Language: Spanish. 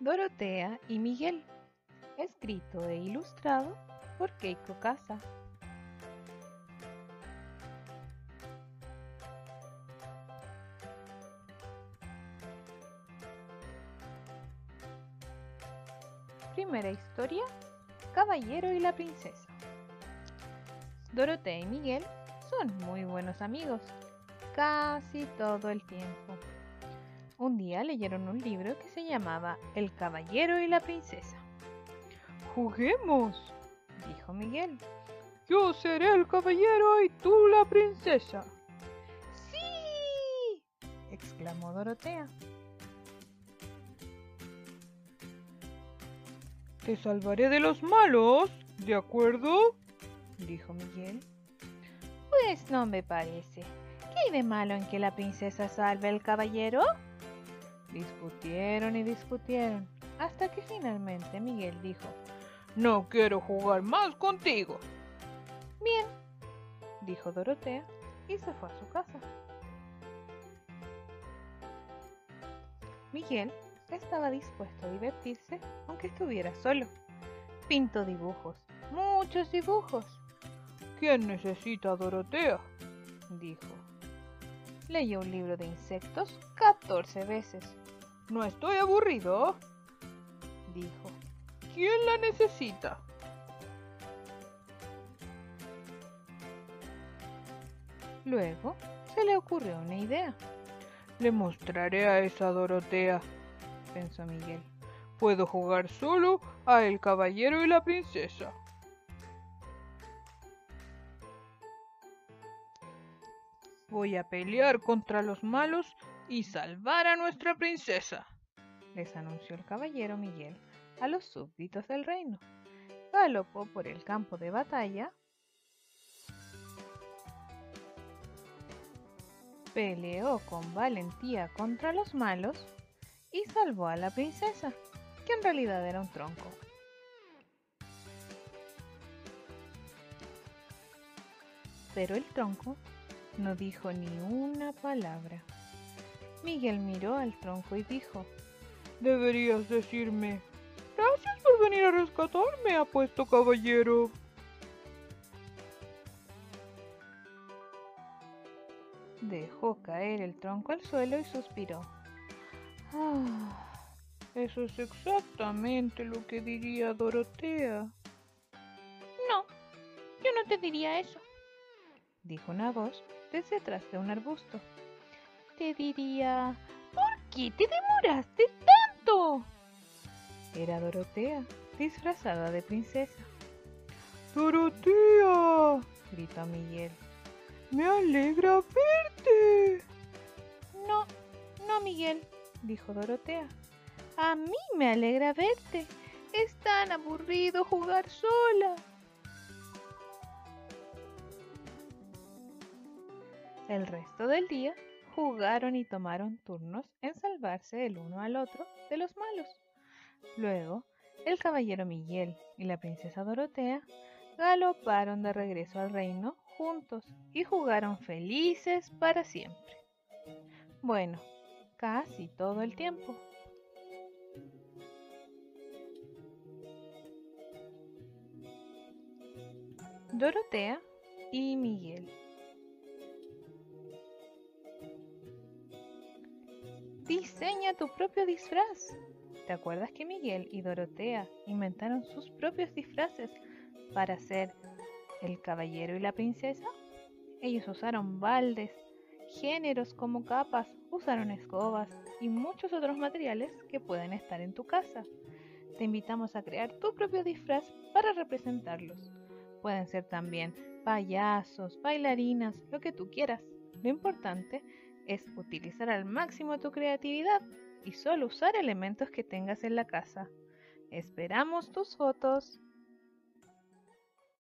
Dorotea y Miguel, escrito e ilustrado por Keiko Casa. Primera historia, Caballero y la Princesa. Dorotea y Miguel son muy buenos amigos, casi todo el tiempo. Un día leyeron un libro que se llamaba El Caballero y la Princesa. Juguemos, dijo Miguel. Yo seré el caballero y tú la princesa. ¡Sí! exclamó Dorotea. Te salvaré de los malos, ¿de acuerdo? dijo Miguel. Pues no me parece. ¿Qué hay de malo en que la princesa salve al caballero? Discutieron y discutieron, hasta que finalmente Miguel dijo, No quiero jugar más contigo. Bien, dijo Dorotea y se fue a su casa. Miguel estaba dispuesto a divertirse aunque estuviera solo. Pintó dibujos, muchos dibujos. ¿Quién necesita a Dorotea? dijo. Leyó un libro de insectos 14 veces. No estoy aburrido, dijo. ¿Quién la necesita? Luego se le ocurrió una idea. Le mostraré a esa Dorotea, pensó Miguel. Puedo jugar solo a el caballero y la princesa. Voy a pelear contra los malos y salvar a nuestra princesa, les anunció el caballero Miguel a los súbditos del reino. Galopó por el campo de batalla, peleó con valentía contra los malos y salvó a la princesa, que en realidad era un tronco. Pero el tronco no dijo ni una palabra. Miguel miró al tronco y dijo, Deberías decirme, gracias por venir a rescatarme, apuesto caballero. Dejó caer el tronco al suelo y suspiró. Ah, eso es exactamente lo que diría Dorotea. No, yo no te diría eso, dijo una voz desde atrás de un arbusto. Te diría, ¿por qué te demoraste tanto? Era Dorotea, disfrazada de princesa. ¡Dorotea! gritó Miguel. ¡Me alegra verte! No, no, Miguel, dijo Dorotea. A mí me alegra verte. Es tan aburrido jugar sola. El resto del día jugaron y tomaron turnos en salvarse el uno al otro de los malos. Luego, el caballero Miguel y la princesa Dorotea galoparon de regreso al reino juntos y jugaron felices para siempre. Bueno, casi todo el tiempo. Dorotea y Miguel. Diseña tu propio disfraz. ¿Te acuerdas que Miguel y Dorotea inventaron sus propios disfraces para ser el caballero y la princesa? Ellos usaron baldes, géneros como capas, usaron escobas y muchos otros materiales que pueden estar en tu casa. Te invitamos a crear tu propio disfraz para representarlos. Pueden ser también payasos, bailarinas, lo que tú quieras. Lo importante es utilizar al máximo tu creatividad y solo usar elementos que tengas en la casa. Esperamos tus fotos.